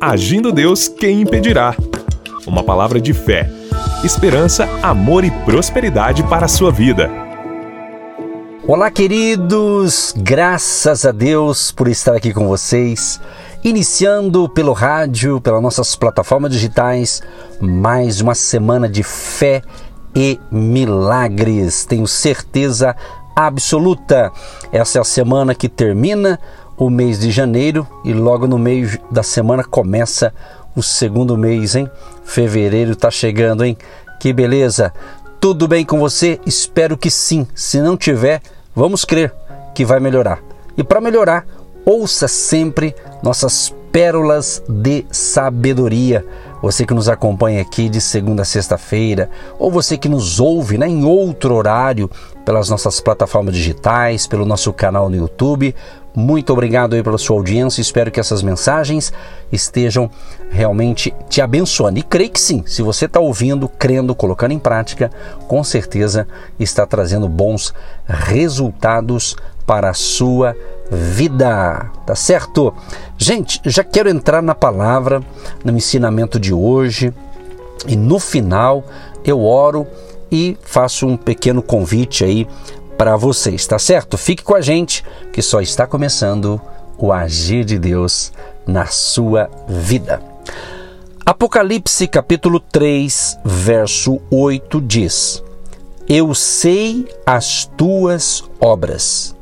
Agindo Deus, quem impedirá? Uma palavra de fé, esperança, amor e prosperidade para a sua vida. Olá, queridos! Graças a Deus por estar aqui com vocês, iniciando pelo rádio, pelas nossas plataformas digitais, mais uma semana de fé e milagres. Tenho certeza absoluta. Essa é a semana que termina o mês de janeiro e logo no meio da semana começa o segundo mês, hein? Fevereiro tá chegando, hein? Que beleza! Tudo bem com você? Espero que sim. Se não tiver, vamos crer que vai melhorar. E para melhorar, ouça sempre nossas pérolas de sabedoria. Você que nos acompanha aqui de segunda a sexta-feira, ou você que nos ouve né, em outro horário pelas nossas plataformas digitais, pelo nosso canal no YouTube, muito obrigado aí pela sua audiência. Espero que essas mensagens estejam realmente te abençoando. E creio que sim. Se você está ouvindo, crendo, colocando em prática, com certeza está trazendo bons resultados para a sua vida. Tá certo? Gente, já quero entrar na palavra, no ensinamento de hoje. E no final eu oro e faço um pequeno convite aí para vocês, tá certo? Fique com a gente que só está começando o agir de Deus na sua vida. Apocalipse capítulo 3, verso 8 diz: Eu sei as tuas obras.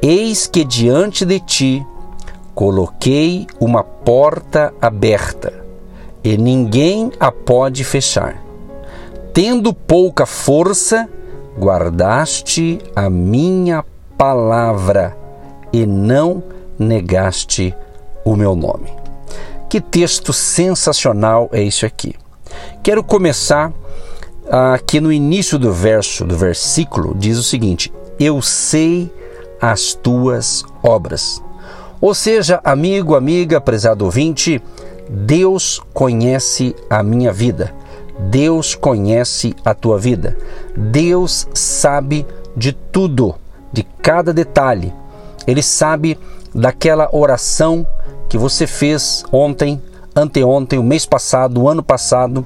Eis que diante de ti coloquei uma porta aberta, e ninguém a pode fechar. Tendo pouca força, guardaste a minha palavra e não negaste o meu nome. Que texto sensacional é isso aqui. Quero começar aqui no início do verso, do versículo, diz o seguinte: Eu sei as tuas obras. Ou seja, amigo, amiga, prezado ouvinte, Deus conhece a minha vida. Deus conhece a tua vida. Deus sabe de tudo, de cada detalhe. Ele sabe daquela oração que você fez ontem, anteontem, o mês passado, o ano passado,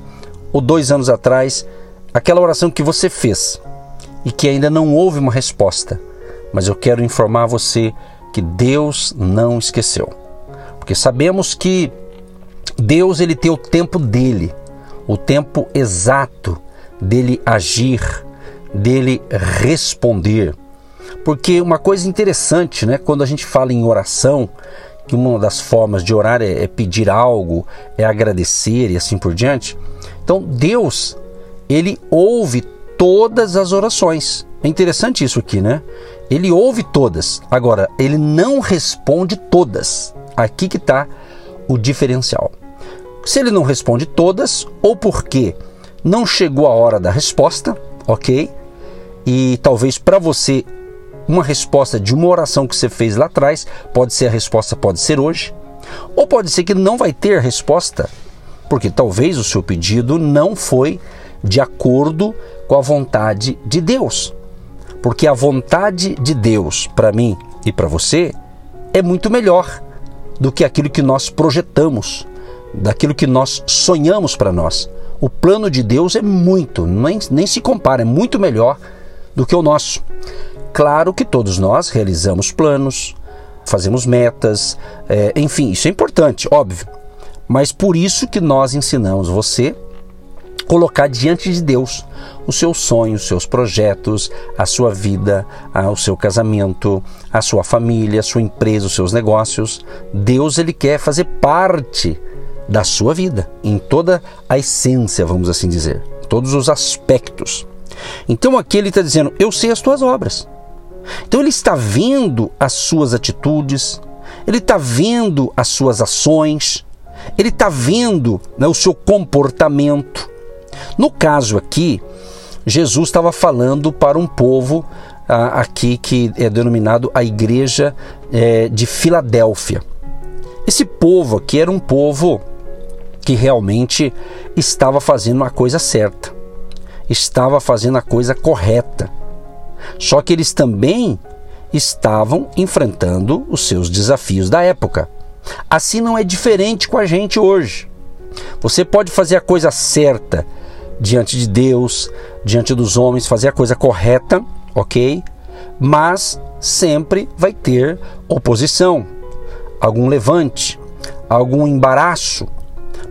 ou dois anos atrás, aquela oração que você fez e que ainda não houve uma resposta. Mas eu quero informar você que Deus não esqueceu. Porque sabemos que Deus ele tem o tempo dele o tempo exato dele agir, dele responder. Porque uma coisa interessante, né, quando a gente fala em oração, que uma das formas de orar é, é pedir algo, é agradecer e assim por diante. Então, Deus, ele ouve todas as orações. É interessante isso aqui, né? Ele ouve todas. Agora, ele não responde todas. Aqui que está o diferencial. Se ele não responde todas, ou porque não chegou a hora da resposta, ok? E talvez para você uma resposta de uma oração que você fez lá atrás, pode ser a resposta, pode ser hoje, ou pode ser que não vai ter resposta, porque talvez o seu pedido não foi de acordo com a vontade de Deus. Porque a vontade de Deus para mim e para você é muito melhor do que aquilo que nós projetamos daquilo que nós sonhamos para nós. O plano de Deus é muito, nem, nem se compara, é muito melhor do que o nosso. Claro que todos nós realizamos planos, fazemos metas, é, enfim, isso é importante, óbvio. Mas por isso que nós ensinamos você colocar diante de Deus os seus sonhos, os seus projetos, a sua vida, o seu casamento, a sua família, a sua empresa, os seus negócios. Deus ele quer fazer parte da sua vida, em toda a essência, vamos assim dizer, todos os aspectos. Então aqui ele está dizendo: Eu sei as tuas obras. Então ele está vendo as suas atitudes, ele está vendo as suas ações, ele está vendo né, o seu comportamento. No caso aqui, Jesus estava falando para um povo ah, aqui que é denominado a Igreja é, de Filadélfia. Esse povo aqui era um povo que realmente estava fazendo a coisa certa, estava fazendo a coisa correta. Só que eles também estavam enfrentando os seus desafios da época. Assim não é diferente com a gente hoje. Você pode fazer a coisa certa diante de Deus, diante dos homens, fazer a coisa correta, ok? Mas sempre vai ter oposição, algum levante, algum embaraço.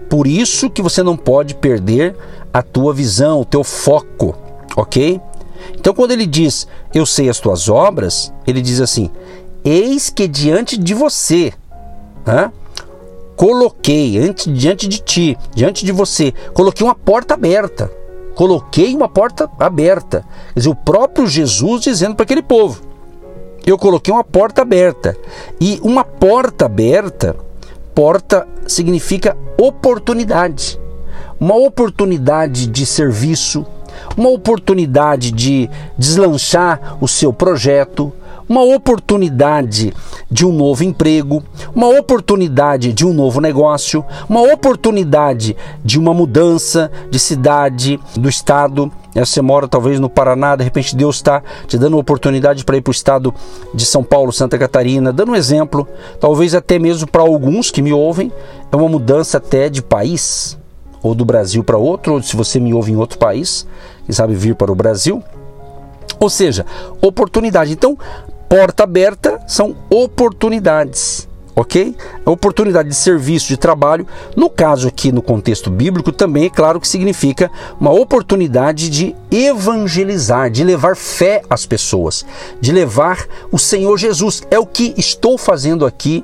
Por isso que você não pode perder a tua visão, o teu foco, ok? Então, quando ele diz eu sei as tuas obras, ele diz assim: eis que diante de você, né, coloquei ante, diante de ti, diante de você, coloquei uma porta aberta. Coloquei uma porta aberta. Quer dizer, o próprio Jesus dizendo para aquele povo: eu coloquei uma porta aberta. E uma porta aberta, porta significa oportunidade. Uma oportunidade de serviço, uma oportunidade de deslanchar o seu projeto, uma oportunidade de um novo emprego, uma oportunidade de um novo negócio, uma oportunidade de uma mudança de cidade, do estado. Você mora talvez no Paraná, de repente Deus está te dando uma oportunidade para ir para o estado de São Paulo, Santa Catarina, dando um exemplo, talvez até mesmo para alguns que me ouvem, é uma mudança até de país, ou do Brasil para outro, ou se você me ouve em outro país, quem sabe vir para o Brasil. Ou seja, oportunidade. Então, porta aberta são oportunidades ok? A oportunidade de serviço, de trabalho, no caso aqui no contexto bíblico, também é claro que significa uma oportunidade de evangelizar, de levar fé às pessoas, de levar o Senhor Jesus. É o que estou fazendo aqui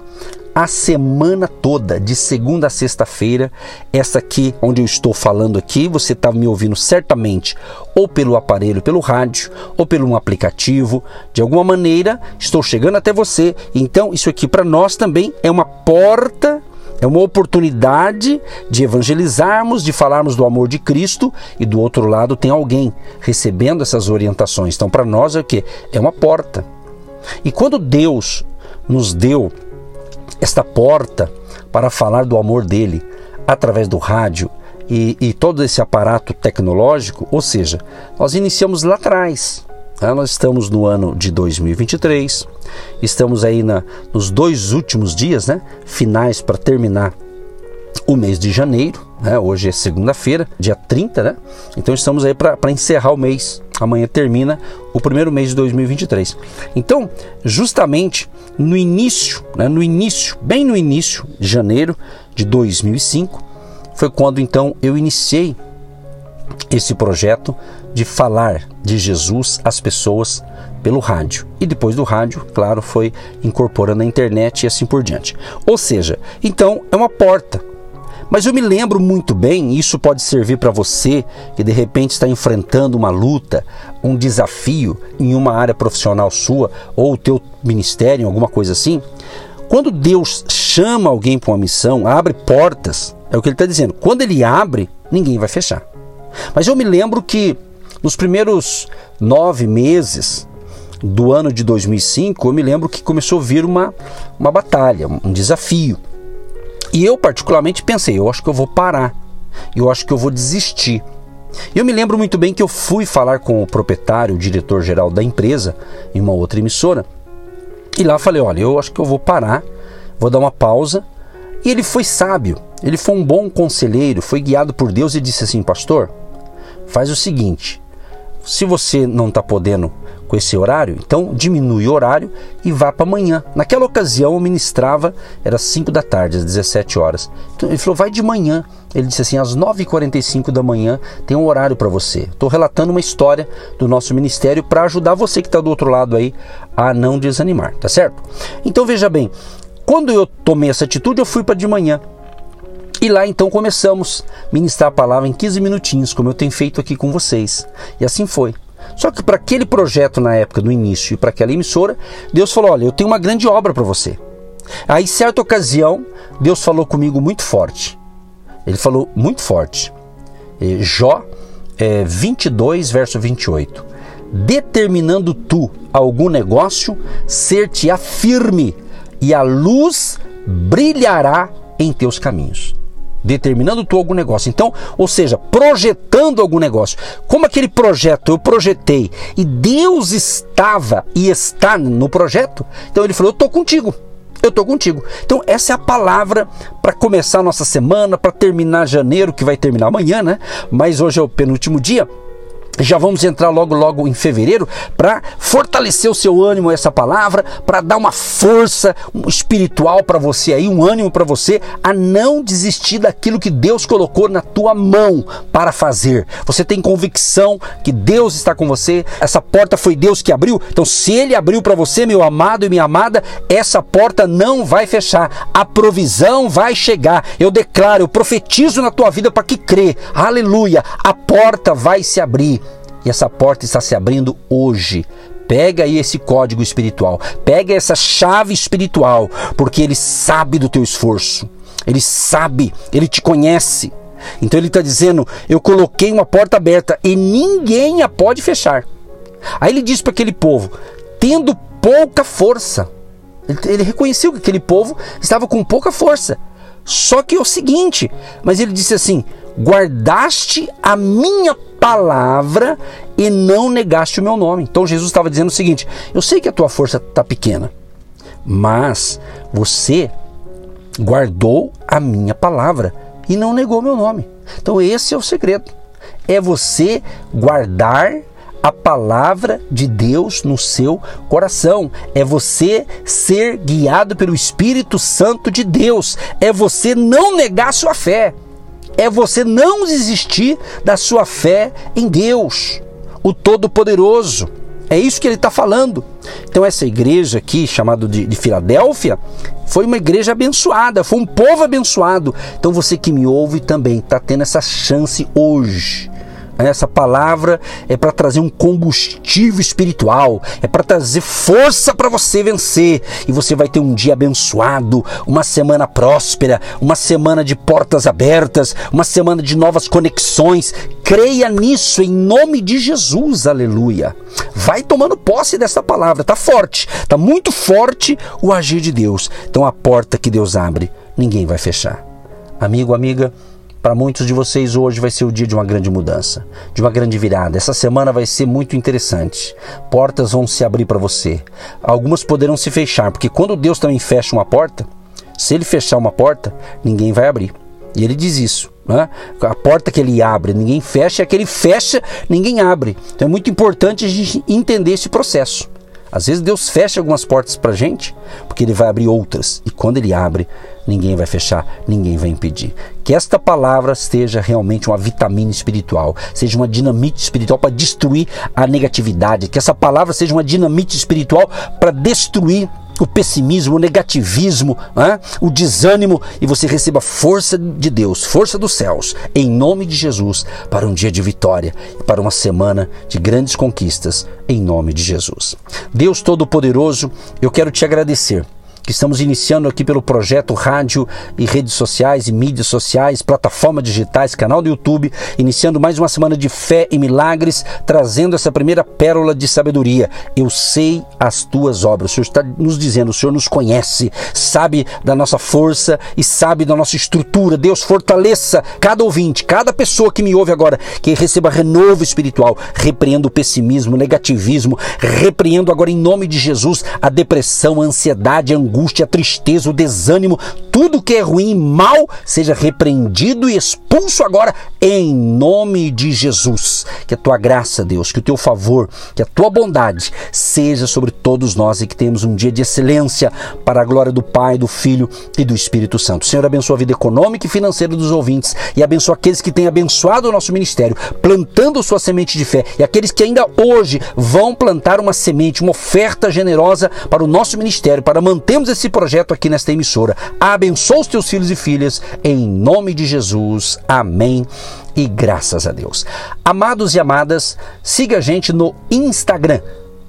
a semana toda, de segunda a sexta-feira. Essa aqui, onde eu estou falando aqui, você está me ouvindo certamente ou pelo aparelho, pelo rádio, ou pelo um aplicativo. De alguma maneira, estou chegando até você. Então, isso aqui para nós também é uma porta é uma oportunidade de evangelizarmos, de falarmos do amor de Cristo e do outro lado tem alguém recebendo essas orientações. Então, para nós é o que? É uma porta. E quando Deus nos deu esta porta para falar do amor dele através do rádio e, e todo esse aparato tecnológico, ou seja, nós iniciamos lá atrás. Né? Nós estamos no ano de 2023, estamos aí na, nos dois últimos dias, né, finais para terminar o mês de janeiro, né? hoje é segunda-feira, dia 30, né? Então estamos aí para encerrar o mês. Amanhã termina o primeiro mês de 2023. Então, justamente no início, né? no início, bem no início de janeiro de 2005, foi quando então eu iniciei esse projeto de falar de Jesus às pessoas pelo rádio. E depois do rádio, claro, foi incorporando a internet e assim por diante. Ou seja, então é uma porta mas eu me lembro muito bem, isso pode servir para você que de repente está enfrentando uma luta, um desafio em uma área profissional sua ou o teu ministério, alguma coisa assim. Quando Deus chama alguém para uma missão, abre portas, é o que ele está dizendo. Quando ele abre, ninguém vai fechar. Mas eu me lembro que nos primeiros nove meses do ano de 2005, eu me lembro que começou a vir uma, uma batalha, um desafio. E eu, particularmente, pensei: eu acho que eu vou parar, eu acho que eu vou desistir. Eu me lembro muito bem que eu fui falar com o proprietário, o diretor-geral da empresa, em uma outra emissora, e lá falei: olha, eu acho que eu vou parar, vou dar uma pausa. E ele foi sábio, ele foi um bom conselheiro, foi guiado por Deus e disse assim: Pastor, faz o seguinte, se você não está podendo com esse horário, então diminui o horário e vá para amanhã. Naquela ocasião eu ministrava, era 5 da tarde, às 17 horas. Então ele falou, vai de manhã. Ele disse assim, às 9h45 da manhã tem um horário para você. Estou relatando uma história do nosso ministério para ajudar você que está do outro lado aí a não desanimar, tá certo? Então veja bem, quando eu tomei essa atitude, eu fui para de manhã. E lá então começamos a ministrar a palavra em 15 minutinhos, como eu tenho feito aqui com vocês. E assim foi. Só que para aquele projeto na época, no início, e para aquela emissora, Deus falou: Olha, eu tenho uma grande obra para você. Aí, certa ocasião, Deus falou comigo muito forte. Ele falou muito forte. Jó é, 22, verso 28. Determinando tu algum negócio, ser-te-á firme, e a luz brilhará em teus caminhos determinando tu algum negócio. Então, ou seja, projetando algum negócio. Como aquele projeto eu projetei e Deus estava e está no projeto, então ele falou: Eu estou contigo. eu estou contigo. Então, essa é a palavra para começar a nossa semana, para terminar janeiro, que vai terminar amanhã, né? Mas hoje é o penúltimo dia. Já vamos entrar logo logo em fevereiro para fortalecer o seu ânimo essa palavra, para dar uma força espiritual para você aí, um ânimo para você a não desistir daquilo que Deus colocou na tua mão para fazer. Você tem convicção que Deus está com você, essa porta foi Deus que abriu. Então, se ele abriu para você, meu amado e minha amada, essa porta não vai fechar. A provisão vai chegar. Eu declaro, eu profetizo na tua vida para que crê. Aleluia. A porta vai se abrir. E essa porta está se abrindo hoje. Pega aí esse código espiritual, pega essa chave espiritual, porque ele sabe do teu esforço, ele sabe, ele te conhece. Então ele está dizendo: Eu coloquei uma porta aberta e ninguém a pode fechar. Aí ele diz para aquele povo: Tendo pouca força, ele reconheceu que aquele povo estava com pouca força. Só que é o seguinte, mas ele disse assim: guardaste a minha palavra e não negaste o meu nome. Então Jesus estava dizendo o seguinte: eu sei que a tua força está pequena, mas você guardou a minha palavra e não negou meu nome. Então esse é o segredo. É você guardar a palavra de Deus no seu coração. É você ser guiado pelo Espírito Santo de Deus. É você não negar sua fé. É você não desistir da sua fé em Deus, o Todo-Poderoso. É isso que ele está falando. Então, essa igreja aqui, chamada de, de Filadélfia, foi uma igreja abençoada, foi um povo abençoado. Então, você que me ouve também está tendo essa chance hoje essa palavra é para trazer um combustível espiritual, é para trazer força para você vencer. E você vai ter um dia abençoado, uma semana próspera, uma semana de portas abertas, uma semana de novas conexões. Creia nisso em nome de Jesus, aleluia. Vai tomando posse dessa palavra, tá forte, tá muito forte o agir de Deus. Então a porta que Deus abre, ninguém vai fechar. Amigo, amiga, para muitos de vocês hoje vai ser o dia de uma grande mudança, de uma grande virada. Essa semana vai ser muito interessante. Portas vão se abrir para você. Algumas poderão se fechar, porque quando Deus também fecha uma porta, se ele fechar uma porta, ninguém vai abrir. E ele diz isso. Né? A porta que ele abre, ninguém fecha, e a que ele fecha, ninguém abre. Então é muito importante a gente entender esse processo. Às vezes Deus fecha algumas portas para gente, porque Ele vai abrir outras. E quando Ele abre, ninguém vai fechar, ninguém vai impedir. Que esta palavra seja realmente uma vitamina espiritual, seja uma dinamite espiritual para destruir a negatividade. Que essa palavra seja uma dinamite espiritual para destruir o pessimismo, o negativismo, o desânimo e você receba força de Deus, força dos céus, em nome de Jesus, para um dia de vitória e para uma semana de grandes conquistas, em nome de Jesus. Deus Todo-Poderoso, eu quero te agradecer que estamos iniciando aqui pelo projeto Rádio e redes sociais e mídias sociais, plataformas digitais, canal do YouTube, iniciando mais uma semana de fé e milagres, trazendo essa primeira pérola de sabedoria. Eu sei as tuas obras. O Senhor está nos dizendo, o Senhor nos conhece, sabe da nossa força e sabe da nossa estrutura. Deus fortaleça cada ouvinte, cada pessoa que me ouve agora, que receba renovo espiritual. Repreendo o pessimismo, o negativismo, repreendo agora em nome de Jesus a depressão, a ansiedade, a angústia angústia, a tristeza, o desânimo, tudo que é ruim e mal seja repreendido e expulso agora em nome de Jesus. Que a tua graça, Deus, que o teu favor, que a tua bondade seja sobre todos nós e que tenhamos um dia de excelência para a glória do Pai, do Filho e do Espírito Santo. Senhor, abençoa a vida econômica e financeira dos ouvintes e abençoa aqueles que têm abençoado o nosso ministério, plantando sua semente de fé e aqueles que ainda hoje vão plantar uma semente, uma oferta generosa para o nosso ministério, para mantermos esse projeto aqui nesta emissora. Abençoa os teus filhos e filhas, em nome de Jesus. Amém. E graças a Deus. Amados e amadas, siga a gente no Instagram.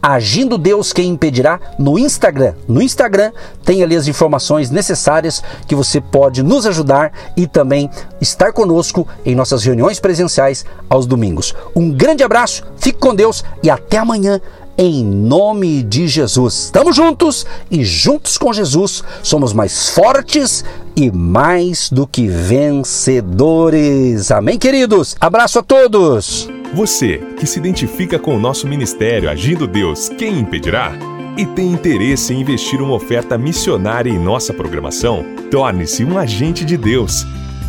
Agindo Deus quem impedirá no Instagram. No Instagram tem ali as informações necessárias que você pode nos ajudar e também estar conosco em nossas reuniões presenciais aos domingos. Um grande abraço, fique com Deus e até amanhã em nome de Jesus. Estamos juntos e juntos com Jesus somos mais fortes e mais do que vencedores. Amém, queridos? Abraço a todos. Você que se identifica com o nosso ministério Agindo Deus, quem impedirá? e tem interesse em investir uma oferta missionária em nossa programação, torne-se um agente de Deus